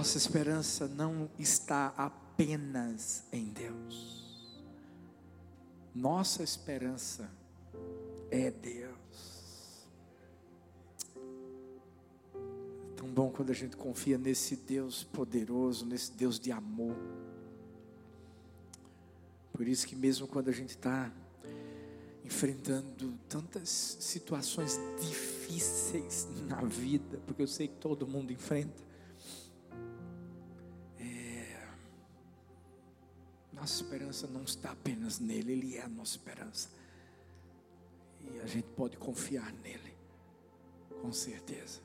Nossa esperança não está apenas em Deus. Nossa esperança é Deus. Tão bom quando a gente confia nesse Deus poderoso, nesse Deus de amor. Por isso que mesmo quando a gente está enfrentando tantas situações difíceis na vida, porque eu sei que todo mundo enfrenta, nossa esperança não está apenas nele, ele é a nossa esperança. E a gente pode confiar nele, com certeza.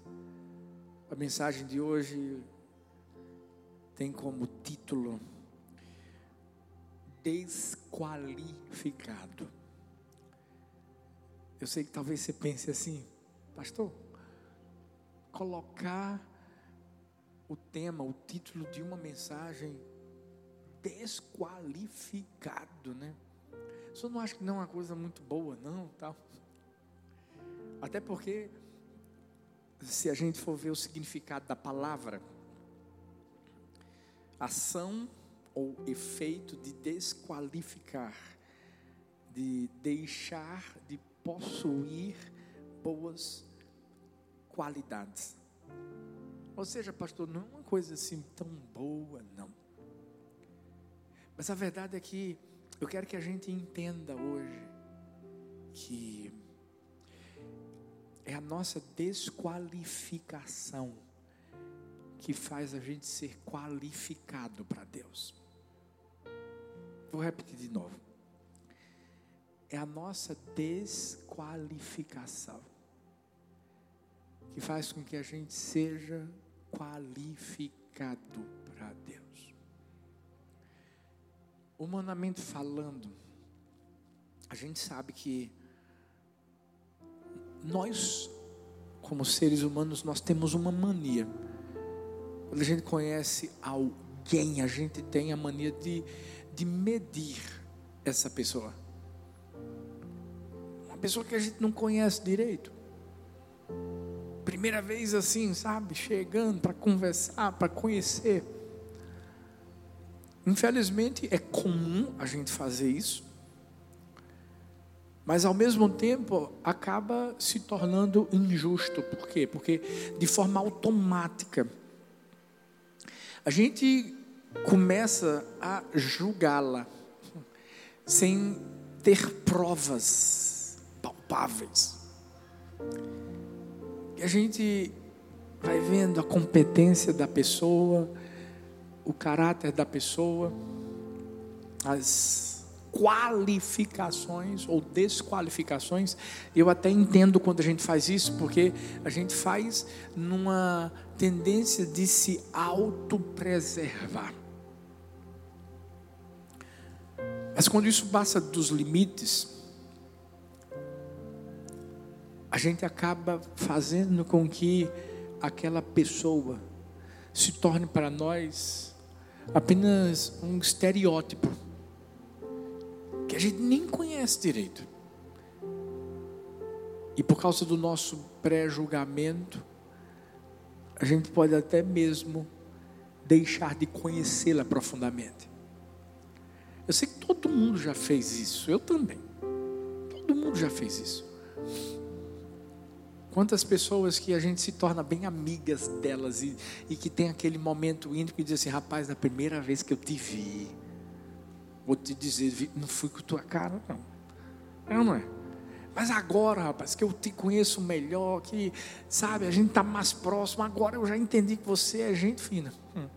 A mensagem de hoje tem como título Desqualificado. Eu sei que talvez você pense assim, pastor, colocar o tema, o título de uma mensagem desqualificado, né? Isso não acho que não é uma coisa muito boa, não, tal. Até porque se a gente for ver o significado da palavra, ação ou efeito de desqualificar, de deixar de possuir boas qualidades. Ou seja, pastor, não é uma coisa assim tão boa, não. Mas a verdade é que eu quero que a gente entenda hoje que é a nossa desqualificação que faz a gente ser qualificado para Deus. Vou repetir de novo é a nossa desqualificação que faz com que a gente seja qualificado para Deus. Humanamente falando, a gente sabe que nós, como seres humanos, nós temos uma mania. Quando a gente conhece alguém, a gente tem a mania de, de medir essa pessoa pessoa que a gente não conhece direito. Primeira vez assim, sabe? Chegando para conversar, para conhecer. Infelizmente é comum a gente fazer isso, mas ao mesmo tempo acaba se tornando injusto. Por quê? Porque de forma automática a gente começa a julgá-la sem ter provas palpáveis. E a gente vai vendo a competência da pessoa, o caráter da pessoa, as qualificações ou desqualificações. Eu até entendo quando a gente faz isso, porque a gente faz numa tendência de se autopreservar. Mas quando isso passa dos limites, a gente acaba fazendo com que aquela pessoa se torne para nós apenas um estereótipo que a gente nem conhece direito. E por causa do nosso pré-julgamento, a gente pode até mesmo deixar de conhecê-la profundamente. Eu sei que todo mundo já fez isso, eu também. Todo mundo já fez isso. Quantas pessoas que a gente se torna bem amigas delas e, e que tem aquele momento íntimo e diz assim, rapaz, na primeira vez que eu te vi, vou te dizer, não fui com tua cara, não. É não é? Mas agora, rapaz, que eu te conheço melhor, que, sabe, a gente está mais próximo, agora eu já entendi que você é gente fina. Hum.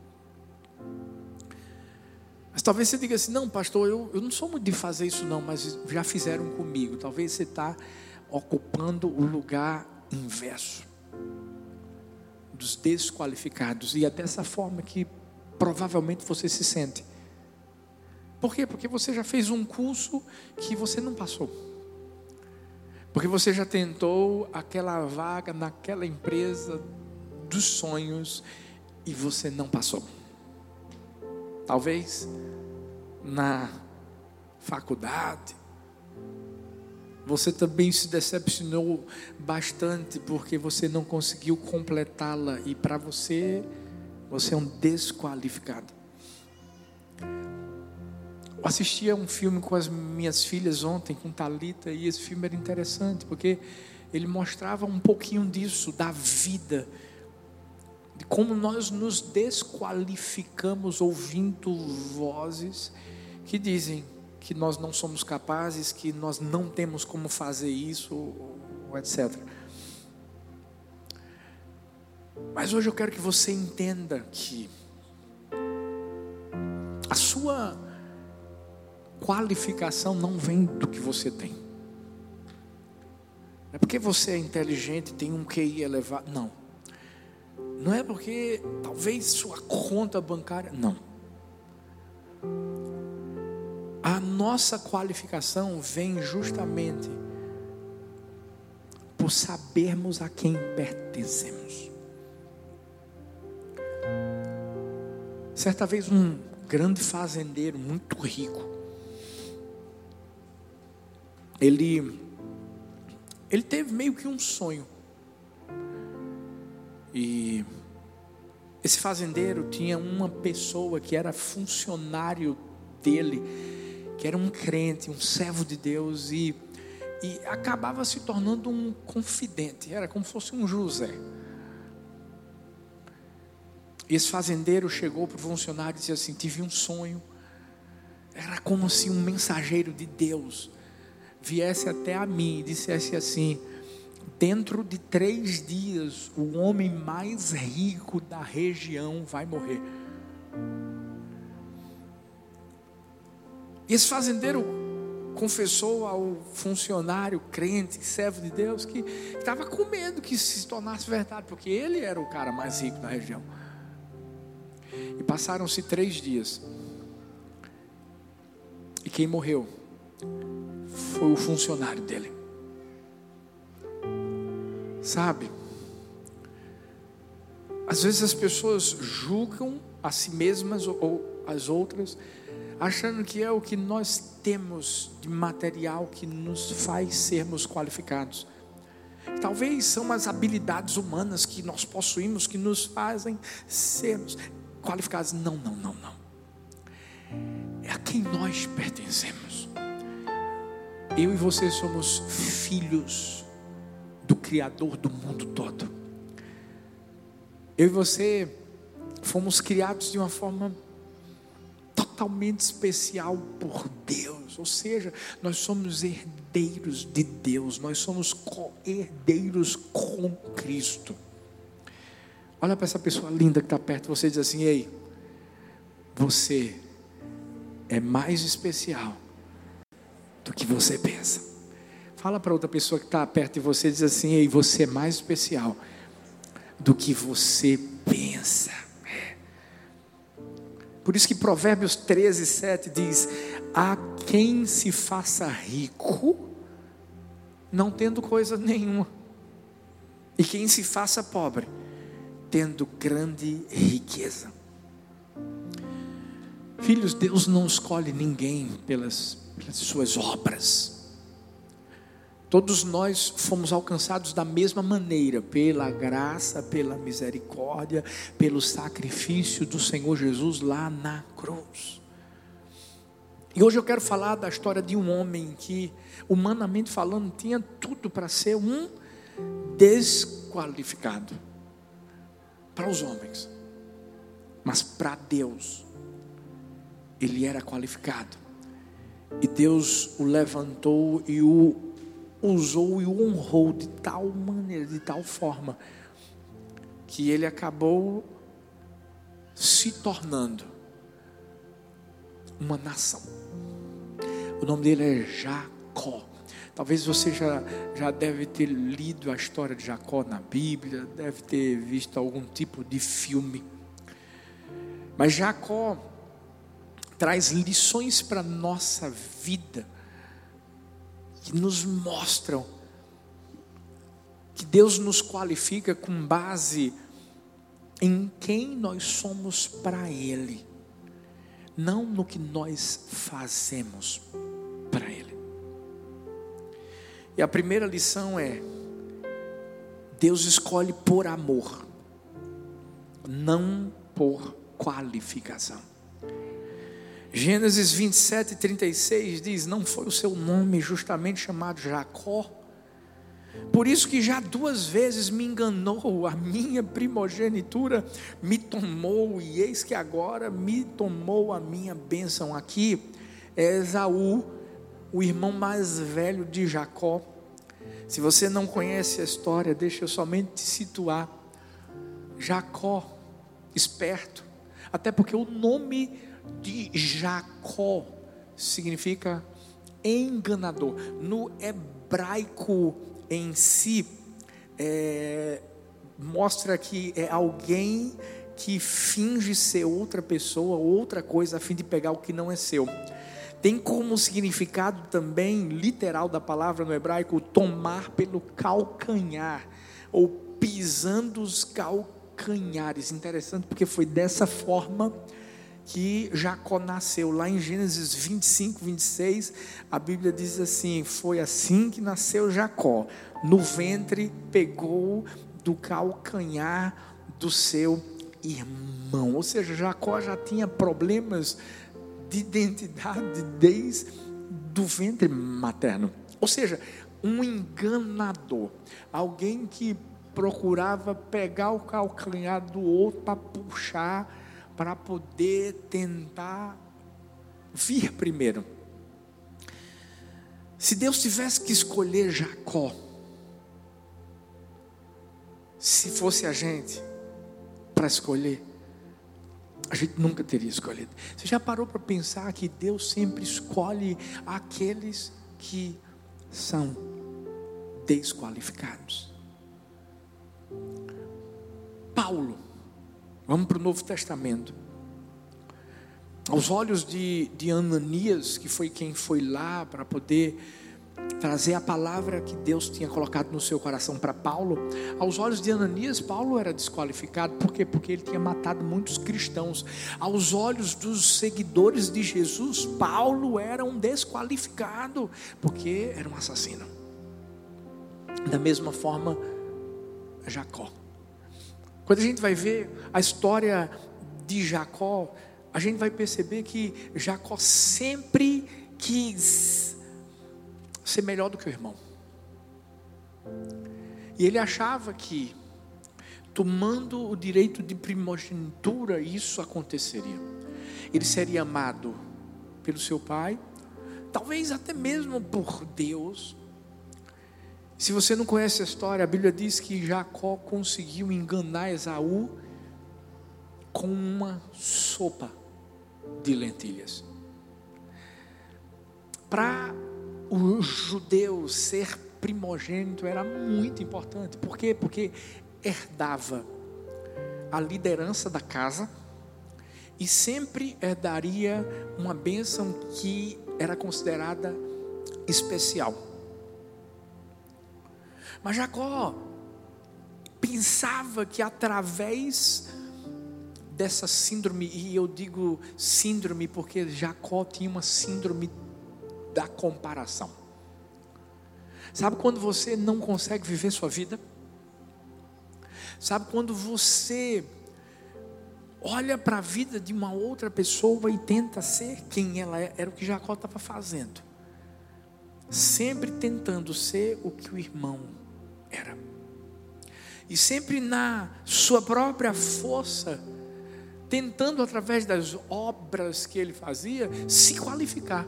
Mas talvez você diga assim, não, pastor, eu, eu não sou muito de fazer isso não, mas já fizeram comigo. Talvez você está ocupando o lugar inverso dos desqualificados. E é dessa forma que provavelmente você se sente. Por quê? Porque você já fez um curso que você não passou. Porque você já tentou aquela vaga naquela empresa dos sonhos e você não passou. Talvez na faculdade, você também se decepcionou bastante porque você não conseguiu completá-la e para você Você é um desqualificado. Eu assisti a um filme com as minhas filhas ontem, com Talita, e esse filme era interessante, porque ele mostrava um pouquinho disso, da vida, de como nós nos desqualificamos ouvindo vozes que dizem que nós não somos capazes, que nós não temos como fazer isso, etc. Mas hoje eu quero que você entenda que a sua qualificação não vem do que você tem. Não é porque você é inteligente, tem um QI elevado. Não. Não é porque talvez sua conta bancária. Não. A nossa qualificação vem justamente por sabermos a quem pertencemos. Certa vez, um grande fazendeiro, muito rico, ele, ele teve meio que um sonho. E esse fazendeiro tinha uma pessoa que era funcionário dele, que era um crente, um servo de Deus, e, e acabava se tornando um confidente, era como se fosse um José. Esse fazendeiro chegou para o funcionário e disse assim: Tive um sonho. Era como se um mensageiro de Deus viesse até a mim e dissesse assim: Dentro de três dias, o homem mais rico da região vai morrer. Esse fazendeiro confessou ao funcionário crente, servo de Deus, que estava com medo que isso se tornasse verdade, porque ele era o cara mais rico da região. E passaram-se três dias. E quem morreu foi o funcionário dele. Sabe? Às vezes as pessoas julgam a si mesmas ou as outras, achando que é o que nós temos de material que nos faz sermos qualificados. Talvez são as habilidades humanas que nós possuímos que nos fazem sermos qualificados. Não, não, não, não. É a quem nós pertencemos. Eu e você somos filhos do Criador do mundo todo. Eu e você fomos criados de uma forma totalmente especial por Deus, ou seja, nós somos herdeiros de Deus, nós somos herdeiros com Cristo. Olha para essa pessoa linda que está perto de você e diz assim: Ei, você é mais especial do que você pensa. Fala para outra pessoa que está perto de você e diz assim: Ei, você é mais especial do que você pensa. Por isso que Provérbios 13, 7 diz: A quem se faça rico, não tendo coisa nenhuma, e quem se faça pobre, tendo grande riqueza. Filhos, Deus não escolhe ninguém pelas, pelas suas obras. Todos nós fomos alcançados da mesma maneira, pela graça, pela misericórdia, pelo sacrifício do Senhor Jesus lá na cruz. E hoje eu quero falar da história de um homem que, humanamente falando, tinha tudo para ser um desqualificado para os homens, mas para Deus, ele era qualificado. E Deus o levantou e o usou e o honrou de tal maneira, de tal forma, que ele acabou se tornando uma nação. O nome dele é Jacó. Talvez você já, já deve ter lido a história de Jacó na Bíblia, deve ter visto algum tipo de filme. Mas Jacó traz lições para a nossa vida que nos mostram que Deus nos qualifica com base em quem nós somos para Ele, não no que nós fazemos para Ele. E a primeira lição é: Deus escolhe por amor, não por qualificação. Gênesis 27, 36 diz: Não foi o seu nome justamente chamado Jacó? Por isso que já duas vezes me enganou, a minha primogenitura me tomou, e eis que agora me tomou a minha bênção. Aqui é Esaú, o irmão mais velho de Jacó. Se você não conhece a história, deixa eu somente te situar. Jacó, esperto, até porque o nome de Jacó significa enganador. No hebraico em si, é, mostra que é alguém que finge ser outra pessoa, outra coisa, a fim de pegar o que não é seu. Tem como significado também literal da palavra no hebraico tomar pelo calcanhar ou pisando os calcanhares. Interessante porque foi dessa forma que Jacó nasceu. Lá em Gênesis 25, 26, a Bíblia diz assim: Foi assim que nasceu Jacó. No ventre pegou do calcanhar do seu irmão. Ou seja, Jacó já tinha problemas de identidade desde do ventre materno. Ou seja, um enganador, alguém que procurava pegar o calcanhar do outro para puxar para poder tentar vir primeiro. Se Deus tivesse que escolher Jacó, se fosse a gente para escolher, a gente nunca teria escolhido. Você já parou para pensar que Deus sempre escolhe aqueles que são desqualificados? Paulo Vamos para o Novo Testamento. Aos olhos de, de Ananias, que foi quem foi lá para poder trazer a palavra que Deus tinha colocado no seu coração para Paulo. Aos olhos de Ananias, Paulo era desqualificado, por quê? Porque ele tinha matado muitos cristãos. Aos olhos dos seguidores de Jesus, Paulo era um desqualificado, porque era um assassino. Da mesma forma, Jacó. Quando a gente vai ver a história de Jacó, a gente vai perceber que Jacó sempre quis ser melhor do que o irmão. E ele achava que, tomando o direito de primogenitura, isso aconteceria. Ele seria amado pelo seu pai, talvez até mesmo por Deus, se você não conhece a história, a Bíblia diz que Jacó conseguiu enganar Esaú com uma sopa de lentilhas. Para o judeu ser primogênito era muito importante. Por quê? Porque herdava a liderança da casa e sempre herdaria uma bênção que era considerada especial. Mas Jacó pensava que através dessa síndrome, e eu digo síndrome porque Jacó tinha uma síndrome da comparação. Sabe quando você não consegue viver sua vida? Sabe quando você olha para a vida de uma outra pessoa e tenta ser quem ela é? Era o que Jacó estava fazendo. Sempre tentando ser o que o irmão era. E sempre na sua própria força, tentando através das obras que ele fazia, se qualificar.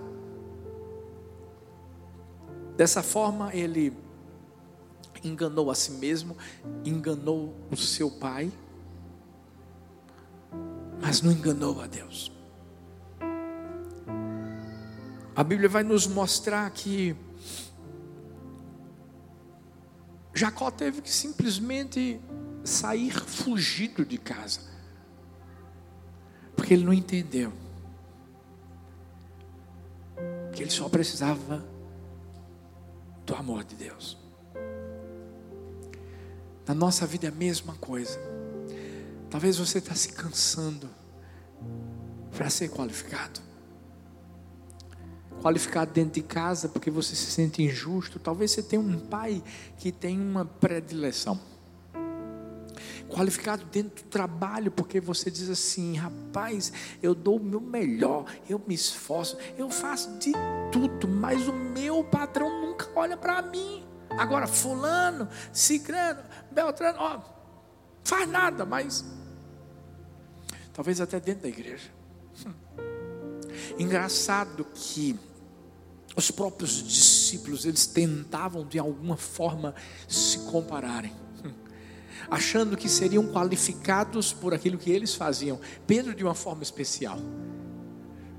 Dessa forma, ele enganou a si mesmo, enganou o seu pai, mas não enganou a Deus. A Bíblia vai nos mostrar que Jacó teve que simplesmente sair fugido de casa, porque ele não entendeu que ele só precisava do amor de Deus. Na nossa vida é a mesma coisa. Talvez você está se cansando para ser qualificado qualificado dentro de casa porque você se sente injusto. Talvez você tenha um pai que tem uma predileção. qualificado dentro do trabalho, porque você diz assim: rapaz, eu dou o meu melhor, eu me esforço, eu faço de tudo, mas o meu patrão nunca olha para mim. Agora, Fulano, Cicrano, Beltrano, ó, faz nada, mas talvez até dentro da igreja. Hum. Engraçado que os próprios discípulos, eles tentavam de alguma forma se compararem achando que seriam qualificados por aquilo que eles faziam. Pedro, de uma forma especial,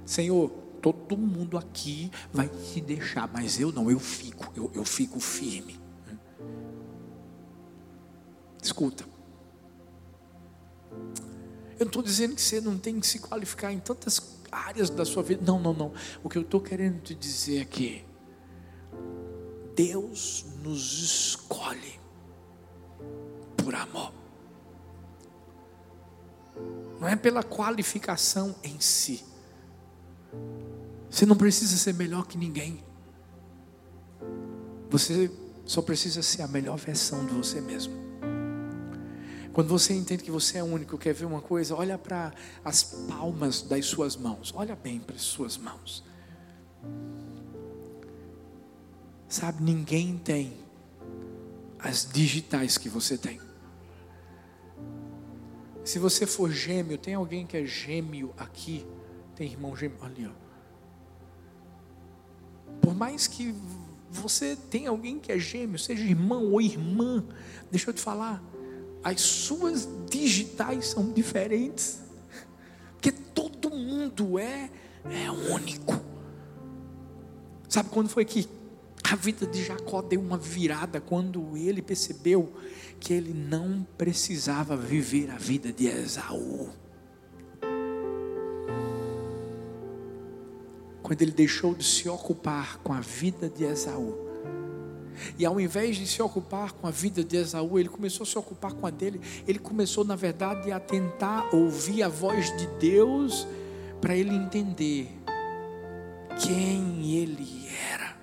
Senhor, todo mundo aqui vai te deixar, mas eu não, eu fico, eu, eu fico firme. Escuta, eu não estou dizendo que você não tem que se qualificar em tantas áreas da sua vida. Não, não, não. O que eu estou querendo te dizer aqui, Deus nos escolhe por amor. Não é pela qualificação em si. Você não precisa ser melhor que ninguém. Você só precisa ser a melhor versão de você mesmo. Quando você entende que você é único, quer ver uma coisa, olha para as palmas das suas mãos. Olha bem para as suas mãos. Sabe, ninguém tem as digitais que você tem. Se você for gêmeo, tem alguém que é gêmeo aqui? Tem irmão gêmeo ali, ó. Por mais que você tenha alguém que é gêmeo, seja irmão ou irmã, deixa eu te falar, as suas digitais são diferentes. Porque todo mundo é é único. Sabe quando foi que a vida de Jacó deu uma virada quando ele percebeu que ele não precisava viver a vida de Esaú. Quando ele deixou de se ocupar com a vida de Esaú. E ao invés de se ocupar com a vida de Esaú, ele começou a se ocupar com a dele. Ele começou, na verdade, a tentar ouvir a voz de Deus para ele entender quem ele era.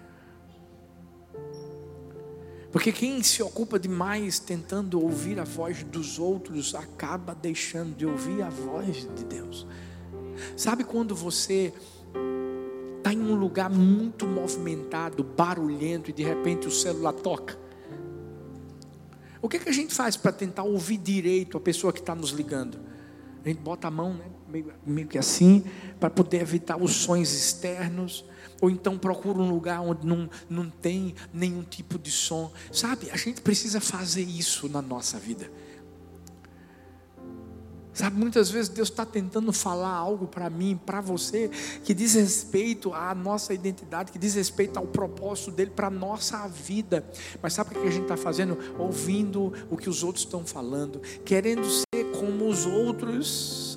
Porque quem se ocupa demais tentando ouvir a voz dos outros acaba deixando de ouvir a voz de Deus. Sabe quando você está em um lugar muito movimentado, barulhento e de repente o celular toca? O que, é que a gente faz para tentar ouvir direito a pessoa que está nos ligando? A gente bota a mão, né, meio, meio que assim, para poder evitar os sons externos ou então procura um lugar onde não, não tem nenhum tipo de som. Sabe, a gente precisa fazer isso na nossa vida. Sabe, muitas vezes Deus está tentando falar algo para mim, para você, que diz respeito à nossa identidade, que diz respeito ao propósito dele para a nossa vida. Mas sabe o que a gente está fazendo? Ouvindo o que os outros estão falando, querendo ser como os outros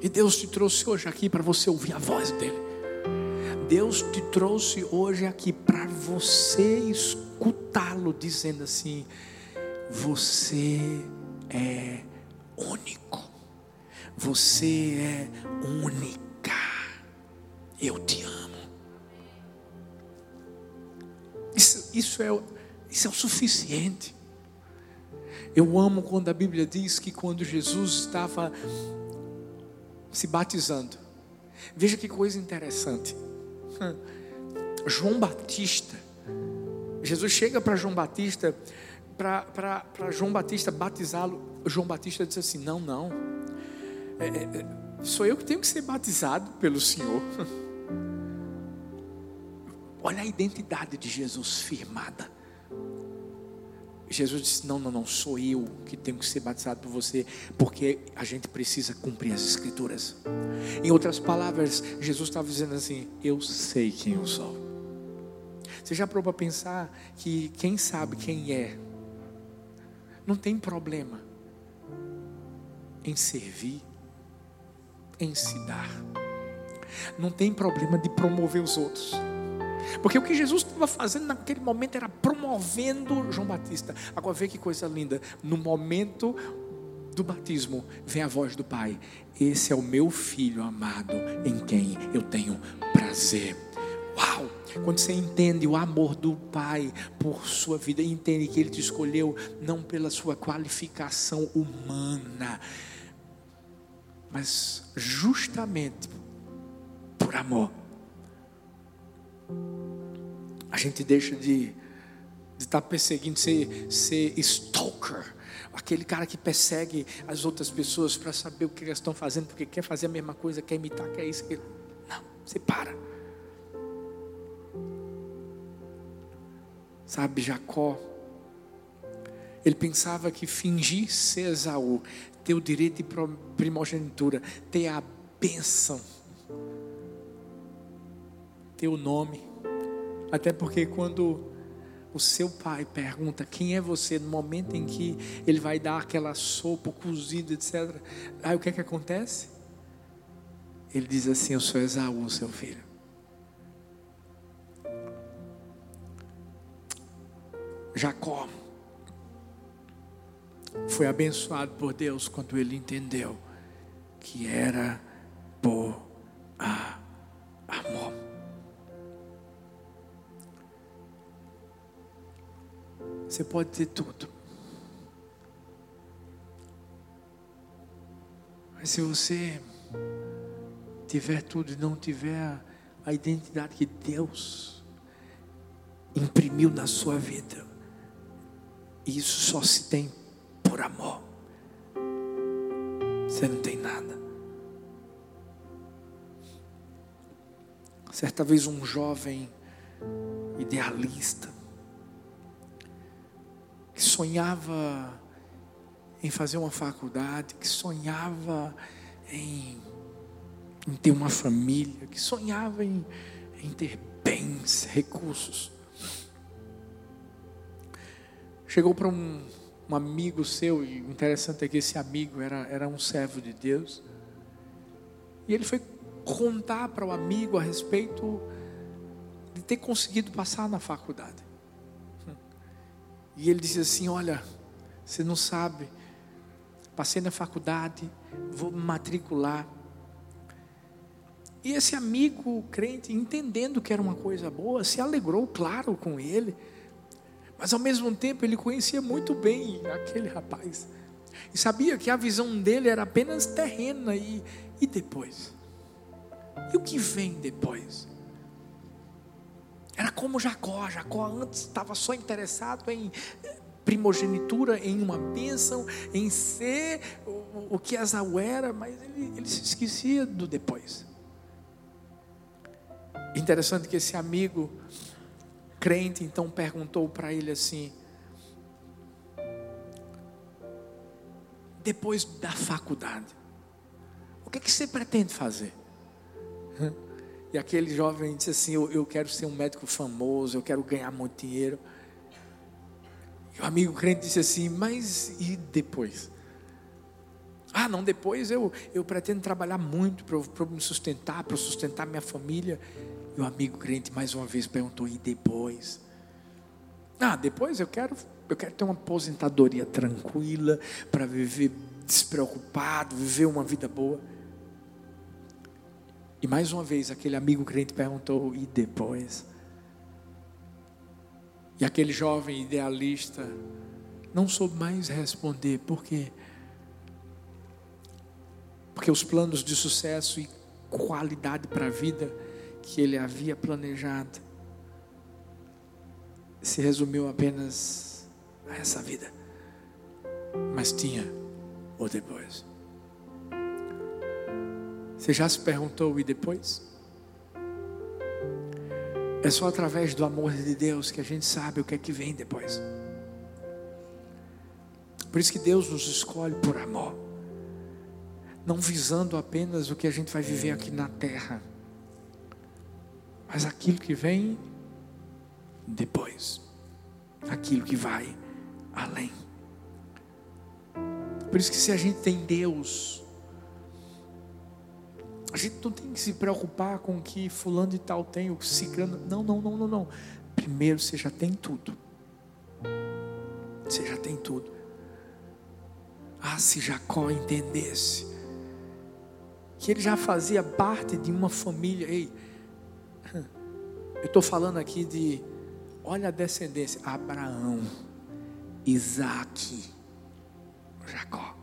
E Deus te trouxe hoje aqui para você ouvir a voz dEle. Deus te trouxe hoje aqui para você escutá-lo dizendo assim: Você é único, você é única, eu te amo. Isso, isso, é, isso é o suficiente. Eu amo quando a Bíblia diz que quando Jesus estava se batizando. Veja que coisa interessante. João Batista, Jesus chega para João Batista, para João Batista batizá-lo. João Batista disse assim: Não, não, é, é, é, sou eu que tenho que ser batizado pelo Senhor. Olha a identidade de Jesus firmada. Jesus disse: Não, não, não, sou eu que tenho que ser batizado por você, porque a gente precisa cumprir as Escrituras. Em outras palavras, Jesus estava dizendo assim: Eu sei quem eu sou. Você já parou para pensar que quem sabe quem é, não tem problema em servir, em se dar, não tem problema de promover os outros. Porque o que Jesus estava fazendo naquele momento era promovendo João Batista. Agora vê que coisa linda. No momento do batismo, vem a voz do Pai: Esse é o meu filho amado, em quem eu tenho prazer. Uau! Quando você entende o amor do Pai por sua vida, entende que Ele te escolheu não pela sua qualificação humana, mas justamente por amor. A gente deixa de estar tá perseguindo, ser, ser stalker, aquele cara que persegue as outras pessoas para saber o que elas estão fazendo, porque quer fazer a mesma coisa, quer imitar, quer isso, quer... não, você para. Sabe, Jacó, ele pensava que fingir ser Esaú, ter o direito de primogenitura, ter a bênção, ter o nome, até porque quando o seu pai pergunta quem é você no momento em que ele vai dar aquela sopa cozida, etc. Aí o que é que acontece? Ele diz assim: Eu sou Esaú, seu filho. Jacó foi abençoado por Deus quando ele entendeu que era por amor. Você pode ter tudo. Mas se você tiver tudo e não tiver a identidade que Deus imprimiu na sua vida, isso só se tem por amor. Você não tem nada. Certa vez um jovem idealista que sonhava em fazer uma faculdade, que sonhava em, em ter uma família, que sonhava em, em ter bens, recursos. Chegou para um, um amigo seu, e o interessante é que esse amigo era, era um servo de Deus. E ele foi contar para o amigo a respeito de ter conseguido passar na faculdade. E ele disse assim: Olha, você não sabe, passei na faculdade, vou me matricular. E esse amigo crente, entendendo que era uma coisa boa, se alegrou, claro, com ele. Mas ao mesmo tempo ele conhecia muito bem aquele rapaz. E sabia que a visão dele era apenas terrena. E, e depois? E o que vem depois? Era como Jacó. Jacó antes estava só interessado em primogenitura, em uma bênção, em ser o, o que Esaú era, mas ele, ele se esquecia do depois. Interessante que esse amigo crente então perguntou para ele assim: depois da faculdade, o que, é que você pretende fazer? E aquele jovem disse assim: eu, eu quero ser um médico famoso, eu quero ganhar muito dinheiro. E o amigo crente disse assim: Mas e depois? Ah, não, depois eu, eu pretendo trabalhar muito para me sustentar, para sustentar minha família. E o amigo crente mais uma vez perguntou: e depois? Ah, depois eu quero, eu quero ter uma aposentadoria tranquila para viver despreocupado, viver uma vida boa. E mais uma vez aquele amigo crente perguntou: e depois? E aquele jovem idealista não soube mais responder, por quê? Porque os planos de sucesso e qualidade para a vida que ele havia planejado se resumiu apenas a essa vida, mas tinha o depois. Você já se perguntou e depois? É só através do amor de Deus que a gente sabe o que é que vem depois. Por isso que Deus nos escolhe por amor, não visando apenas o que a gente vai viver aqui na terra mas aquilo que vem depois, aquilo que vai além. Por isso que se a gente tem Deus, a gente não tem que se preocupar com o que fulano e tal tem, o ciclano. Não, não, não, não, não. Primeiro você já tem tudo. Você já tem tudo. Ah, se Jacó entendesse que ele já fazia parte de uma família, ei, Eu estou falando aqui de, olha a descendência: Abraão, Isaac, Jacó.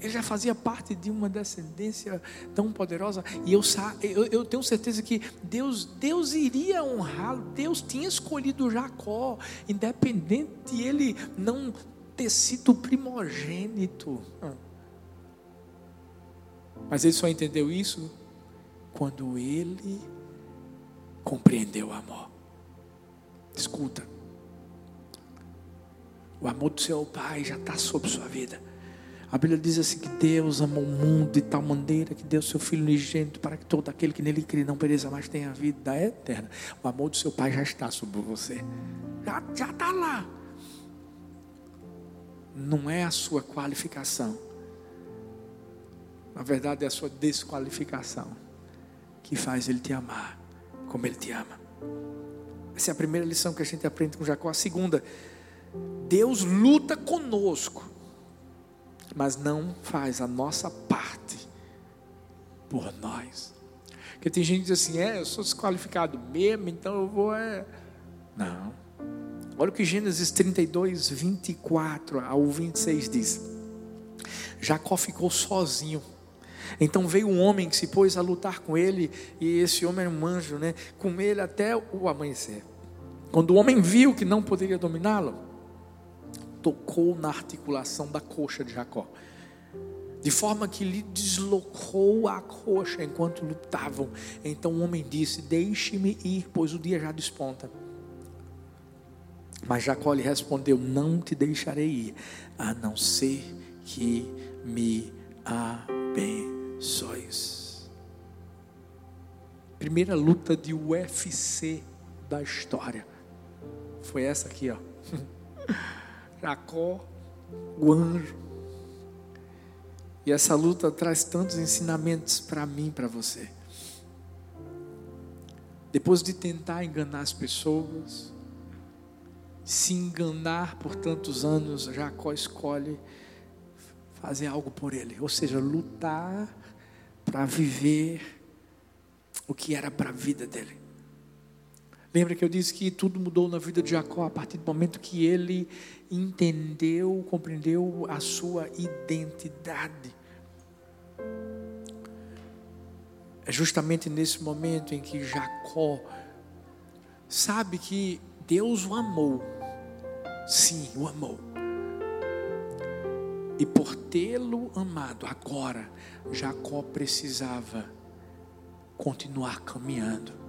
Ele já fazia parte de uma descendência tão poderosa. E eu, eu, eu tenho certeza que Deus, Deus iria honrá-lo. Deus tinha escolhido Jacó, independente de ele não ter sido primogênito. Mas ele só entendeu isso quando ele compreendeu o amor. Escuta, o amor do seu Pai já está sobre sua vida. A Bíblia diz assim que Deus amou o mundo de tal maneira que deu seu Filho unigênito para que todo aquele que nele crê não pereça, mas tenha a vida eterna. O amor do seu Pai já está sobre você. Já está lá. Não é a sua qualificação. Na verdade é a sua desqualificação que faz ele te amar como ele te ama. Essa é a primeira lição que a gente aprende com Jacó. A segunda, Deus luta conosco mas não faz a nossa parte por nós. Porque tem gente que diz assim: é, eu sou desqualificado mesmo, então eu vou. É... Não. Olha o que Gênesis 32, 24 ao 26 diz. Jacó ficou sozinho. Então veio um homem que se pôs a lutar com ele, e esse homem era um anjo, né? Com ele até o amanhecer. Quando o homem viu que não poderia dominá-lo, tocou na articulação da coxa de Jacó, de forma que lhe deslocou a coxa enquanto lutavam. Então o homem disse: Deixe-me ir, pois o dia já desponta. Mas Jacó lhe respondeu: Não te deixarei ir, a não ser que me abençoes. Primeira luta de UFC da história foi essa aqui, ó. Jacó, o anjo. E essa luta traz tantos ensinamentos para mim, para você. Depois de tentar enganar as pessoas, se enganar por tantos anos, Jacó escolhe fazer algo por ele, ou seja, lutar para viver o que era para a vida dele. Lembra que eu disse que tudo mudou na vida de Jacó a partir do momento que ele entendeu, compreendeu a sua identidade. É justamente nesse momento em que Jacó sabe que Deus o amou. Sim, o amou. E por tê-lo amado, agora Jacó precisava continuar caminhando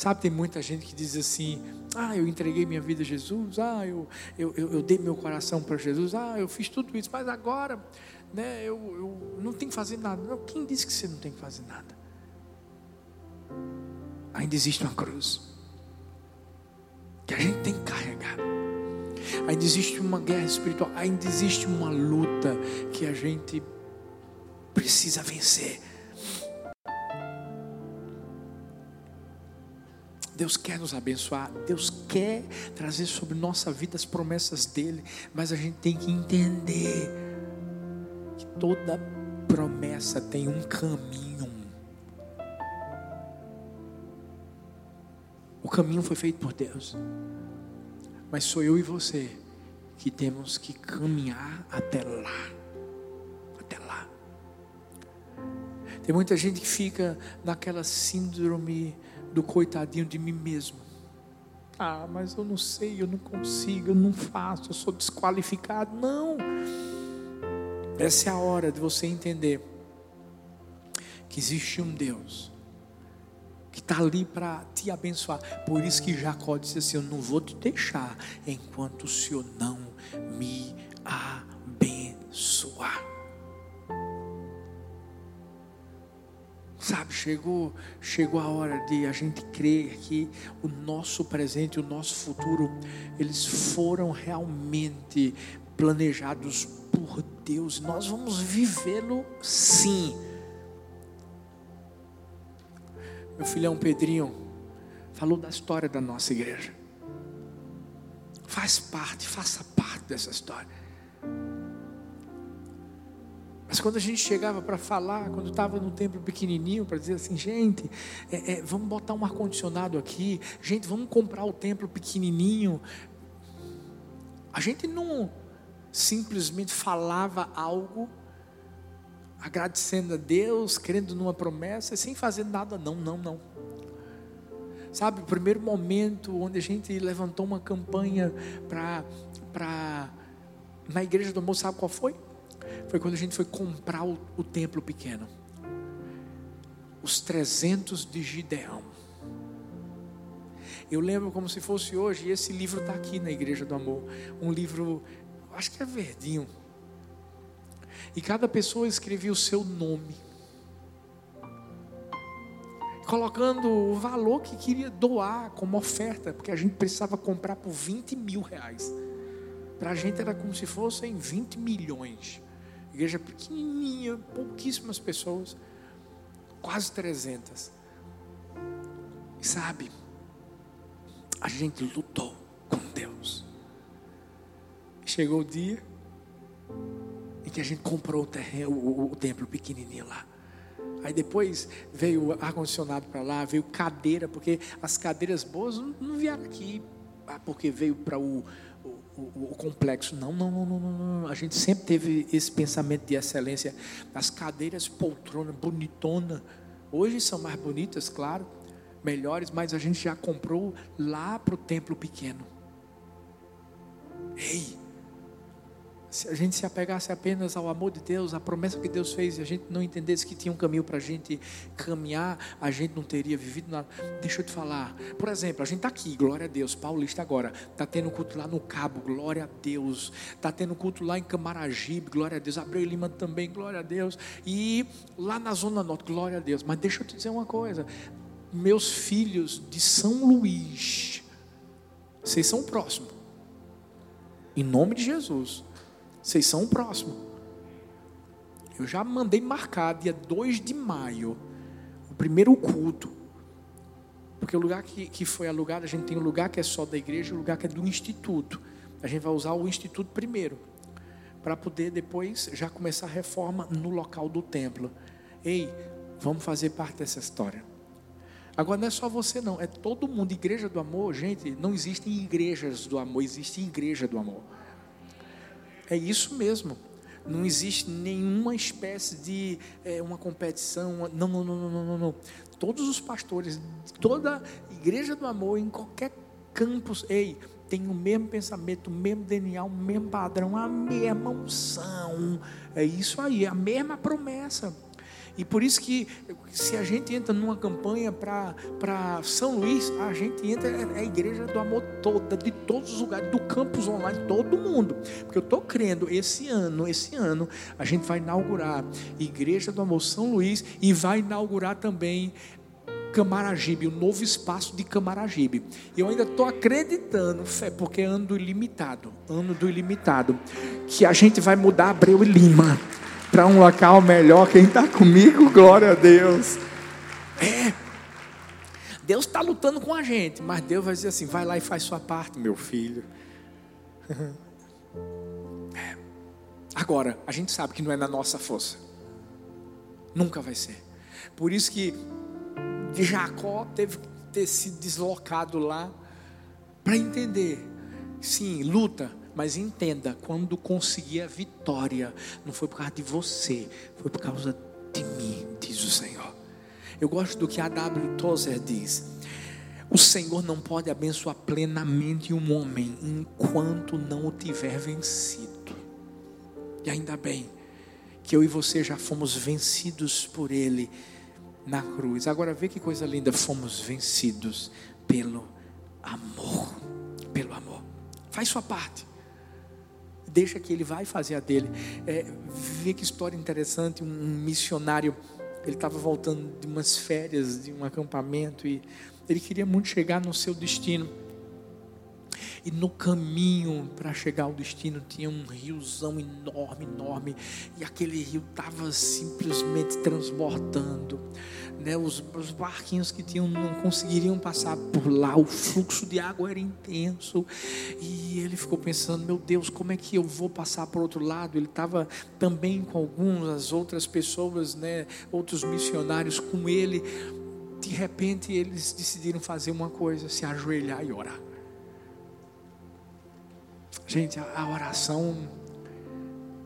Sabe, tem muita gente que diz assim: ah, eu entreguei minha vida a Jesus, ah, eu, eu, eu, eu dei meu coração para Jesus, ah, eu fiz tudo isso, mas agora né, eu, eu não tenho que fazer nada. Não, quem disse que você não tem que fazer nada? Ainda existe uma cruz que a gente tem que carregar. Ainda existe uma guerra espiritual, ainda existe uma luta que a gente precisa vencer. Deus quer nos abençoar, Deus quer trazer sobre nossa vida as promessas dEle, mas a gente tem que entender que toda promessa tem um caminho. O caminho foi feito por Deus, mas sou eu e você que temos que caminhar até lá. Até lá. Tem muita gente que fica naquela síndrome do coitadinho de mim mesmo. Ah, mas eu não sei, eu não consigo, eu não faço, eu sou desqualificado. Não. Essa é a hora de você entender que existe um Deus que está ali para te abençoar. Por isso que Jacó disse assim: Eu não vou te deixar enquanto o Senhor não me abençoar. Sabe, chegou, chegou a hora de a gente crer que o nosso presente o nosso futuro, eles foram realmente planejados por Deus. Nós vamos vivê-lo sim. Meu filhão Pedrinho falou da história da nossa igreja. Faz parte, faça parte dessa história. Mas quando a gente chegava para falar, quando estava no templo pequenininho, para dizer assim, gente, é, é, vamos botar um ar-condicionado aqui, gente, vamos comprar o templo pequenininho. A gente não simplesmente falava algo, agradecendo a Deus, crendo numa promessa, sem fazer nada, não, não, não. Sabe, o primeiro momento onde a gente levantou uma campanha para. Na igreja do amor, sabe qual foi? Foi quando a gente foi comprar o, o templo pequeno. Os 300 de Gideão. Eu lembro como se fosse hoje, e esse livro está aqui na Igreja do Amor. Um livro, acho que é verdinho. E cada pessoa escrevia o seu nome colocando o valor que queria doar como oferta, porque a gente precisava comprar por 20 mil reais. Para a gente era como se fossem 20 milhões. Igreja pequenininha, pouquíssimas pessoas, quase 300. E sabe, a gente lutou com Deus. Chegou o dia em que a gente comprou o, terreno, o, o templo pequenininho lá. Aí depois veio ar-condicionado para lá, veio cadeira, porque as cadeiras boas não, não vieram aqui, ah, porque veio para o, o, o, o, complexo. Não, não, não, não, não, A gente sempre teve esse pensamento de excelência. As cadeiras poltrona, bonitona. Hoje são mais bonitas, claro, melhores, mas a gente já comprou lá para o templo pequeno. Ei, se a gente se apegasse apenas ao amor de Deus, à promessa que Deus fez, e a gente não entendesse que tinha um caminho para a gente caminhar, a gente não teria vivido nada. Deixa eu te falar. Por exemplo, a gente está aqui, glória a Deus, paulista agora. Está tendo culto lá no Cabo, glória a Deus. Está tendo culto lá em Camaragibe, glória a Deus. Abreu Lima também, glória a Deus. E lá na Zona Norte, glória a Deus. Mas deixa eu te dizer uma coisa. Meus filhos de São Luís, vocês são próximos. Em nome de Jesus. Vocês são o próximo. Eu já mandei marcar dia 2 de maio, o primeiro culto. Porque o lugar que, que foi alugado, a gente tem um lugar que é só da igreja e um lugar que é do instituto. A gente vai usar o instituto primeiro, para poder depois já começar a reforma no local do templo. Ei, vamos fazer parte dessa história. Agora não é só você não, é todo mundo. Igreja do amor, gente, não existem igrejas do amor, existe igreja do amor. É isso mesmo. Não existe nenhuma espécie de é, uma competição. Não, não, não, não, não, não. Todos os pastores, toda igreja do amor, em qualquer campus, ei, tem o mesmo pensamento, o mesmo DNA, o mesmo padrão, a mesma unção. É isso aí, a mesma promessa. E por isso que se a gente entra numa campanha para São Luís, a gente entra, é a igreja do amor toda, de todos os lugares, do campus online, todo mundo. Porque eu estou crendo, esse ano, esse ano, a gente vai inaugurar Igreja do Amor São Luís e vai inaugurar também Camaragibe, o novo espaço de Camaragibe. Eu ainda estou acreditando, fé, porque é ano do ilimitado, ano do ilimitado, que a gente vai mudar Abreu e Lima para um local melhor. Quem está comigo, glória a Deus. É. Deus está lutando com a gente, mas Deus vai dizer assim: vai lá e faz sua parte, meu filho. É. Agora, a gente sabe que não é na nossa força, nunca vai ser. Por isso que Jacó teve que ter sido deslocado lá para entender. Sim, luta, mas entenda, quando conseguir a vitória, não foi por causa de você, foi por causa de mim, diz o Senhor. Eu gosto do que a W. Tozer diz. O Senhor não pode abençoar plenamente um homem enquanto não o tiver vencido. E ainda bem que eu e você já fomos vencidos por Ele na cruz. Agora vê que coisa linda, fomos vencidos pelo amor. Pelo amor. Faz sua parte deixa que ele vai fazer a dele. É, vê que história interessante, um missionário, ele estava voltando de umas férias, de um acampamento, e ele queria muito chegar no seu destino. E no caminho para chegar ao destino tinha um riozão enorme, enorme. E aquele rio estava simplesmente transbordando. Né? Os, os barquinhos que tinham não conseguiriam passar por lá. O fluxo de água era intenso. E ele ficou pensando: meu Deus, como é que eu vou passar para o outro lado? Ele estava também com algumas outras pessoas, né? outros missionários com ele de repente eles decidiram fazer uma coisa, se ajoelhar e orar. Gente, a, oração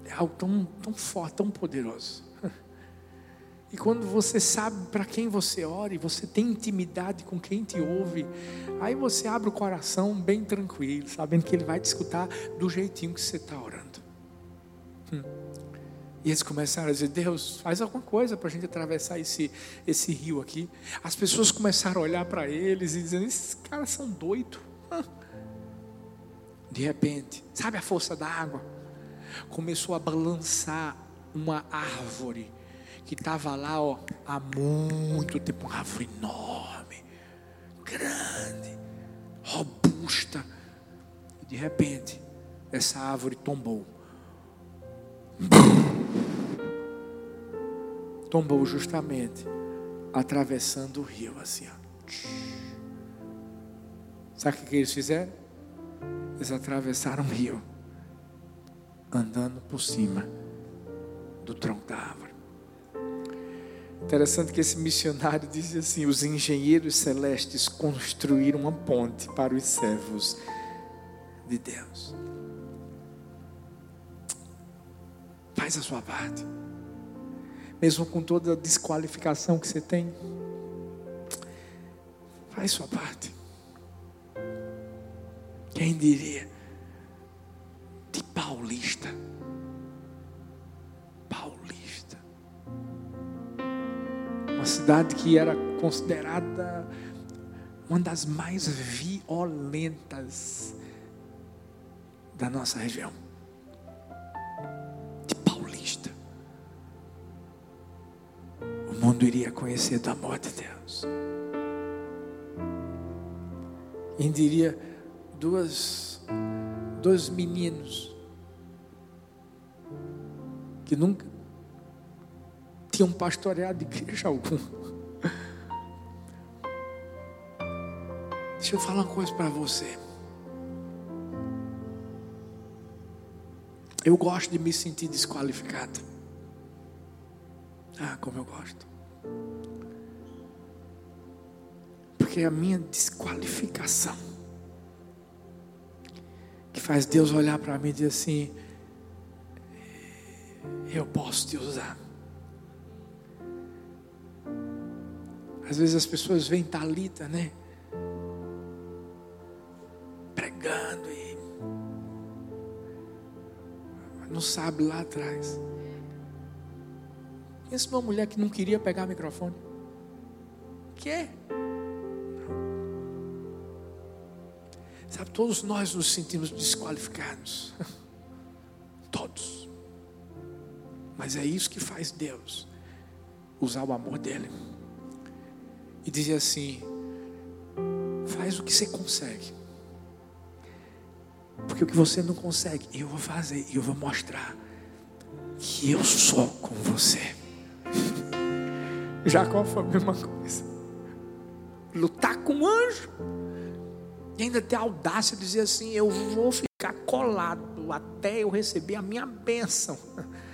é algo tão, tão forte, tão poderoso. E quando você sabe para quem você ora e você tem intimidade com quem te ouve, aí você abre o coração bem tranquilo, sabendo que ele vai te escutar do jeitinho que você está orando. Hum. E eles começaram a dizer: Deus, faz alguma coisa para a gente atravessar esse, esse rio aqui. As pessoas começaram a olhar para eles e dizendo: Esses caras são doidos. De repente, sabe a força da água? Começou a balançar uma árvore que estava lá ó, há muito tempo uma árvore enorme, grande, robusta. E de repente, essa árvore tombou tombou justamente atravessando o rio, assim, ó. Sabe o que eles fizeram? Eles atravessaram o rio, andando por cima do tronco da árvore. Interessante que esse missionário dizia assim: os engenheiros celestes construíram uma ponte para os servos de Deus. Faz a sua parte. Mesmo com toda a desqualificação que você tem. Faz sua parte. Quem diria? De paulista. Paulista. Uma cidade que era considerada uma das mais violentas da nossa região. mundo iria conhecer do amor de Deus. E diria duas, dois meninos que nunca tinham pastoreado de igreja alguma. Deixa eu falar uma coisa para você. Eu gosto de me sentir desqualificado. Ah, como eu gosto. Porque é a minha desqualificação que faz Deus olhar para mim e dizer assim: Eu posso te usar. Às vezes as pessoas veem Talita, né? Pregando e não sabe lá atrás. Pensa numa mulher que não queria pegar o microfone. Que? Sabe, todos nós nos sentimos desqualificados. Todos. Mas é isso que faz Deus usar o amor dele. E dizer assim: faz o que você consegue. Porque o que você não consegue, eu vou fazer e eu vou mostrar que eu sou com você. Jacó foi a mesma coisa. Lutar com um anjo e ainda ter a audácia de dizer assim: Eu vou ficar colado até eu receber a minha bênção.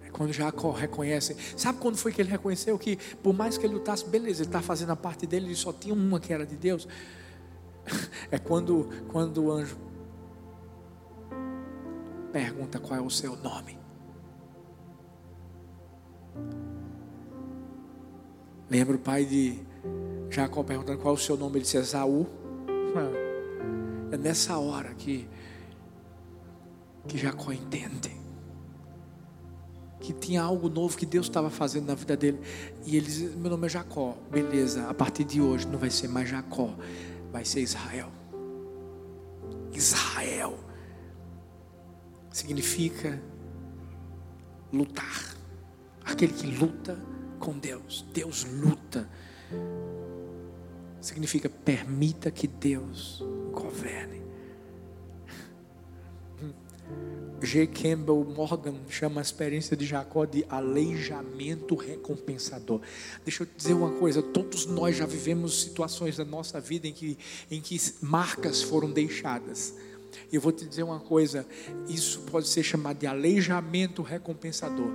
É quando Jacó reconhece. Sabe quando foi que ele reconheceu que, por mais que ele lutasse, beleza, ele está fazendo a parte dele, ele só tinha uma que era de Deus. É quando, quando o anjo pergunta qual é o seu nome. Lembra o pai de Jacó perguntando qual é o seu nome, ele disse Esaú. É nessa hora que, que Jacó entende que tinha algo novo que Deus estava fazendo na vida dele. E ele diz: Meu nome é Jacó. Beleza, a partir de hoje não vai ser mais Jacó, vai ser Israel. Israel significa lutar. Aquele que luta com Deus. Deus luta significa permita que Deus governe. G. Campbell Morgan chama a experiência de Jacó de aleijamento recompensador. Deixa eu te dizer uma coisa: todos nós já vivemos situações da nossa vida em que, em que marcas foram deixadas. Eu vou te dizer uma coisa: isso pode ser chamado de aleijamento recompensador.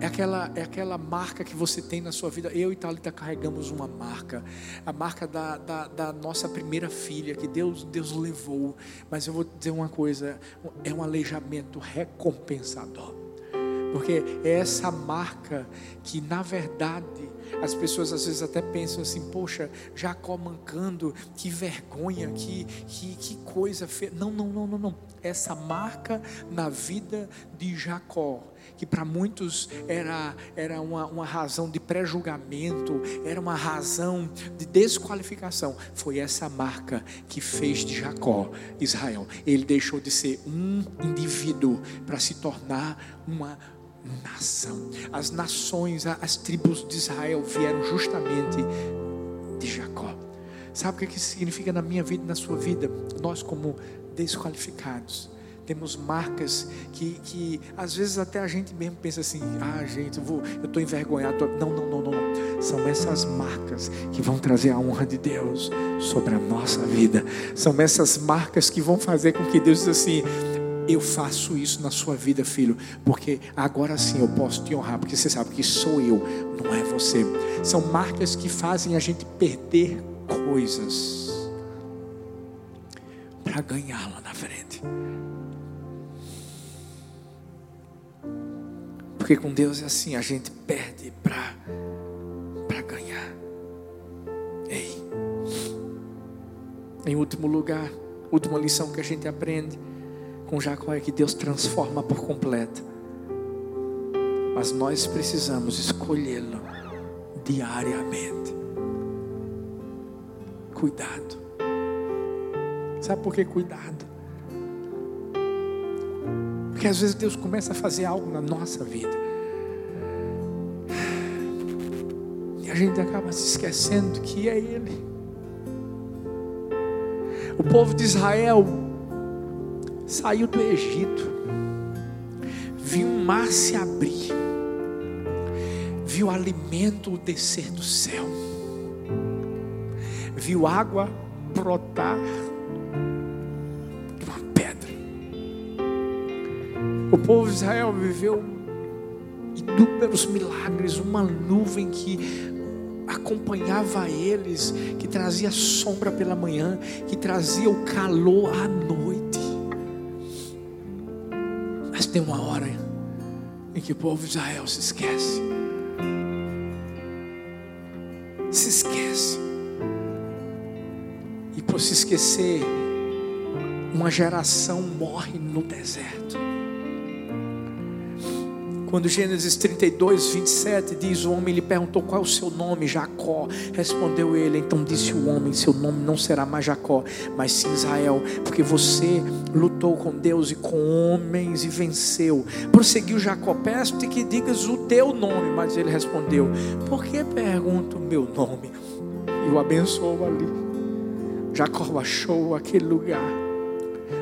É aquela, é aquela marca que você tem na sua vida. Eu e Thalita carregamos uma marca. A marca da, da, da, nossa primeira filha, que Deus, Deus levou. Mas eu vou dizer uma coisa: é um aleijamento recompensador. Porque é essa marca que, na verdade, as pessoas às vezes até pensam assim: poxa, Jacó mancando, que vergonha, que, que, que coisa feia. Não, não, não, não, não. Essa marca na vida de Jacó que para muitos era, era uma, uma razão de pré-julgamento, era uma razão de desqualificação, foi essa marca que fez de Jacó Israel. Ele deixou de ser um indivíduo para se tornar uma nação. As nações, as tribos de Israel vieram justamente de Jacó. Sabe o que isso significa na minha vida e na sua vida? Nós, como desqualificados, temos marcas que, que às vezes até a gente mesmo pensa assim: ah, gente, eu estou envergonhado. Não, não, não, não, não. São essas marcas que vão trazer a honra de Deus sobre a nossa vida. São essas marcas que vão fazer com que Deus diga assim: eu faço isso na sua vida, filho, porque agora sim eu posso te honrar, porque você sabe que sou eu, não é você. São marcas que fazem a gente perder coisas para ganhar lá na frente. Porque com Deus é assim, a gente perde para para ganhar. Ei. Em último lugar, última lição que a gente aprende com Jacó é que Deus transforma por completo. Mas nós precisamos escolhê-lo diariamente. Cuidado. Sabe por que cuidado? Porque às vezes Deus começa a fazer algo na nossa vida. E a gente acaba se esquecendo que é Ele. O povo de Israel saiu do Egito, viu um mar se abrir, viu alimento descer do céu, viu água brotar O povo de Israel viveu inúmeros milagres, uma nuvem que acompanhava eles, que trazia sombra pela manhã, que trazia o calor à tem uma hora em que o povo de Israel se esquece. Se esquece. E por se esquecer, uma geração morre no deserto. Quando Gênesis 32, 27 diz: O homem lhe perguntou qual é o seu nome, Jacó. Respondeu ele: Então disse o homem: Seu nome não será mais Jacó, mas sim Israel, porque você lutou com Deus e com homens e venceu. Prosseguiu Jacó: Peço-te que digas o teu nome. Mas ele respondeu: Por que pergunto o meu nome? E o abençoou ali. Jacó achou aquele lugar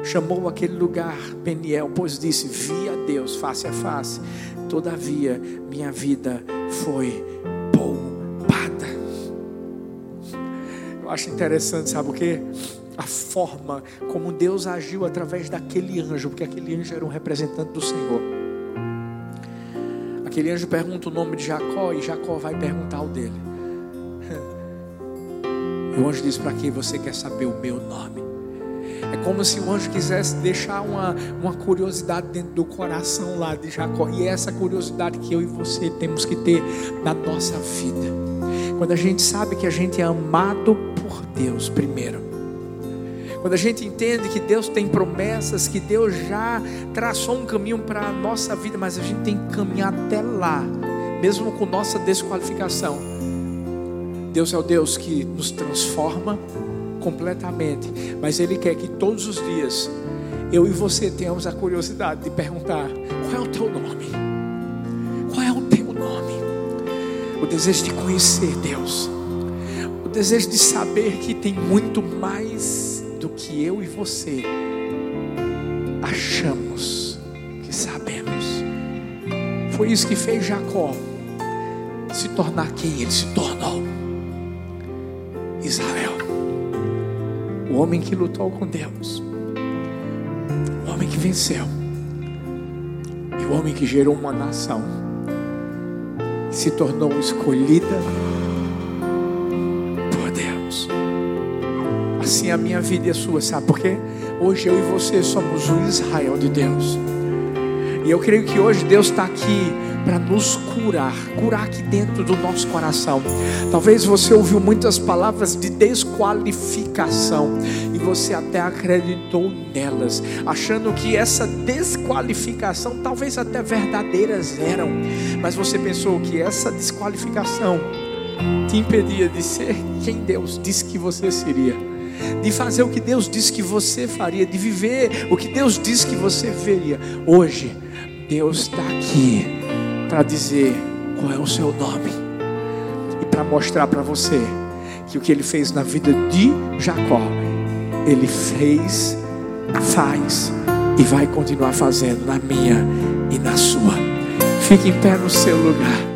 chamou aquele lugar Peniel, pois disse: Vi a Deus face a face, todavia minha vida foi poupada. Eu acho interessante, sabe o que? A forma como Deus agiu através daquele anjo, porque aquele anjo era um representante do Senhor. Aquele anjo pergunta o nome de Jacó e Jacó vai perguntar o dele. E o anjo diz: Para que você quer saber o meu nome? É como se o anjo quisesse deixar uma, uma curiosidade dentro do coração lá de Jacó. E é essa curiosidade que eu e você temos que ter na nossa vida. Quando a gente sabe que a gente é amado por Deus, primeiro. Quando a gente entende que Deus tem promessas, que Deus já traçou um caminho para a nossa vida, mas a gente tem que caminhar até lá, mesmo com nossa desqualificação. Deus é o Deus que nos transforma, completamente, mas Ele quer que todos os dias eu e você tenhamos a curiosidade de perguntar: qual é o teu nome? Qual é o teu nome? O desejo de conhecer Deus desejo de saber que tem muito mais do que eu e você achamos que sabemos. Foi isso que fez Jacó se tornar quem ele se tornou. Israel, o homem que lutou com Deus, o homem que venceu, e o homem que gerou uma nação, se tornou escolhida por Deus. Assim a minha vida e a sua, sabe por quê? Hoje eu e você somos o Israel de Deus. E eu creio que hoje Deus está aqui para nos curar, curar aqui dentro do nosso coração. Talvez você ouviu muitas palavras de desqualificação e você até acreditou nelas, achando que essa desqualificação talvez até verdadeiras eram, mas você pensou que essa desqualificação te impedia de ser quem Deus disse que você seria de fazer o que Deus disse que você faria, de viver o que Deus disse que você veria. Hoje, Deus está aqui para dizer qual é o seu nome e para mostrar para você que o que ele fez na vida de Jacó, ele fez, faz e vai continuar fazendo na minha e na sua. Fique em pé no seu lugar.